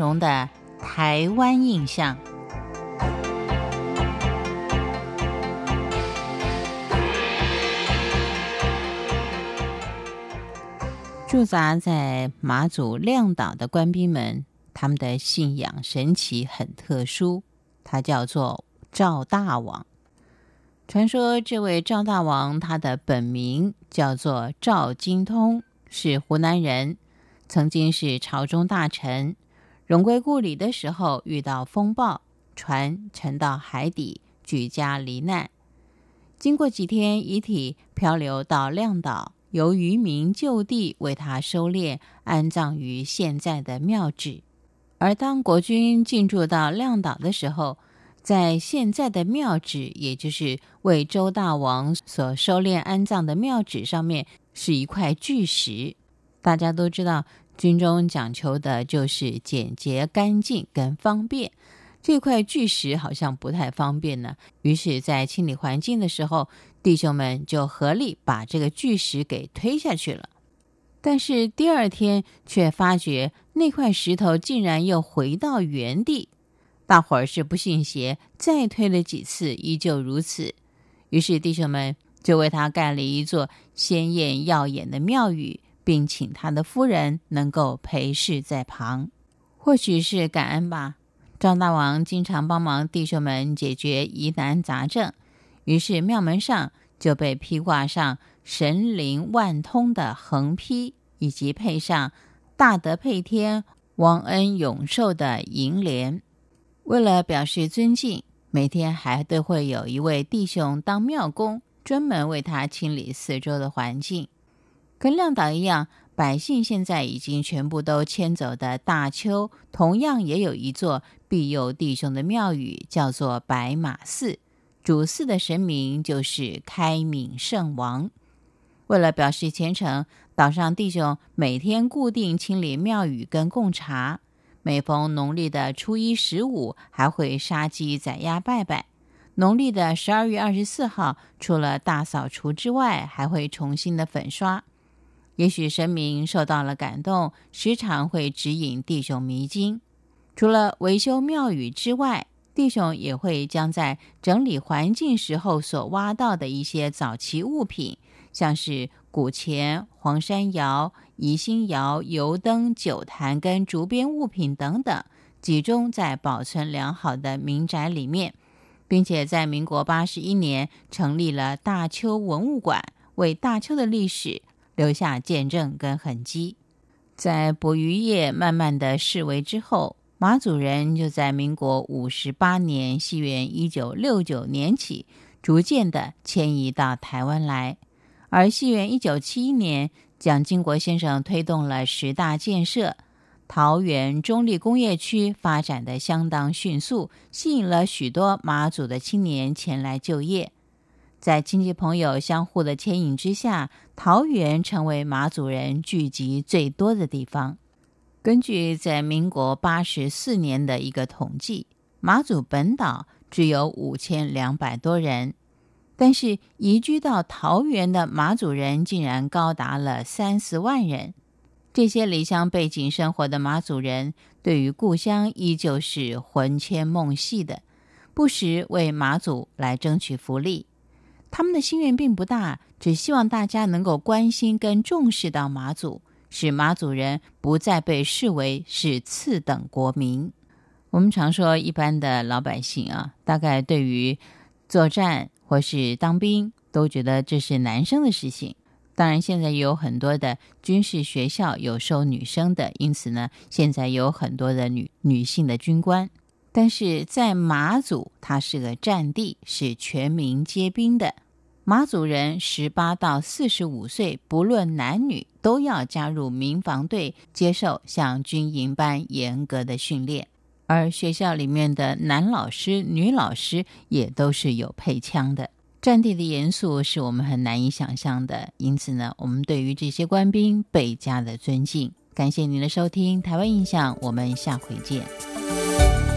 荣的台湾印象。驻扎在马祖亮岛的官兵们，他们的信仰神奇很特殊，他叫做赵大王。传说这位赵大王，他的本名叫做赵金通，是湖南人，曾经是朝中大臣。荣归故里的时候，遇到风暴，船沉到海底，举家罹难。经过几天，遗体漂流到亮岛。由渔民就地为他收敛，安葬于现在的庙址。而当国军进驻到亮岛的时候，在现在的庙址，也就是为周大王所收敛安葬的庙址上面，是一块巨石。大家都知道，军中讲求的就是简洁、干净跟方便。这块巨石好像不太方便呢，于是，在清理环境的时候。弟兄们就合力把这个巨石给推下去了，但是第二天却发觉那块石头竟然又回到原地。大伙儿是不信邪，再推了几次，依旧如此。于是弟兄们就为他盖了一座鲜艳耀眼的庙宇，并请他的夫人能够陪侍在旁。或许是感恩吧，张大王经常帮忙弟兄们解决疑难杂症。于是庙门上就被披挂上神灵万通的横批，以及配上大德配天、王恩永寿的楹联。为了表示尊敬，每天还都会有一位弟兄当庙工，专门为他清理四周的环境。跟亮岛一样，百姓现在已经全部都迁走的大邱，同样也有一座庇佑弟兄的庙宇，叫做白马寺。主寺的神明就是开明圣王。为了表示虔诚，岛上弟兄每天固定清理庙宇跟供茶。每逢农历的初一、十五，还会杀鸡宰鸭拜拜。农历的十二月二十四号，除了大扫除之外，还会重新的粉刷。也许神明受到了感动，时常会指引弟兄迷津。除了维修庙宇之外，弟兄也会将在整理环境时候所挖到的一些早期物品，像是古钱、黄山窑、宜兴窑、油灯、酒坛跟竹编物品等等，集中在保存良好的民宅里面，并且在民国八十一年成立了大邱文物馆，为大邱的历史留下见证跟痕迹。在捕鱼业慢慢的式微之后。马祖人就在民国五十八年（西元一九六九年）起，逐渐的迁移到台湾来。而西元一九七一年，蒋经国先生推动了十大建设，桃园中立工业区发展的相当迅速，吸引了许多马祖的青年前来就业。在亲戚朋友相互的牵引之下，桃园成为马祖人聚集最多的地方。根据在民国八十四年的一个统计，马祖本岛只有五千两百多人，但是移居到桃园的马祖人竟然高达了三四万人。这些离乡背井生活的马祖人，对于故乡依旧是魂牵梦系的，不时为马祖来争取福利。他们的心愿并不大，只希望大家能够关心跟重视到马祖。使马祖人不再被视为是次等国民。我们常说，一般的老百姓啊，大概对于作战或是当兵，都觉得这是男生的事情。当然，现在也有很多的军事学校有收女生的，因此呢，现在有很多的女女性的军官。但是在马祖，它是个战地，是全民皆兵的。马祖人十八到四十五岁，不论男女，都要加入民防队，接受像军营般严格的训练。而学校里面的男老师、女老师也都是有配枪的。战地的严肃是我们很难以想象的，因此呢，我们对于这些官兵倍加的尊敬。感谢您的收听，《台湾印象》，我们下回见。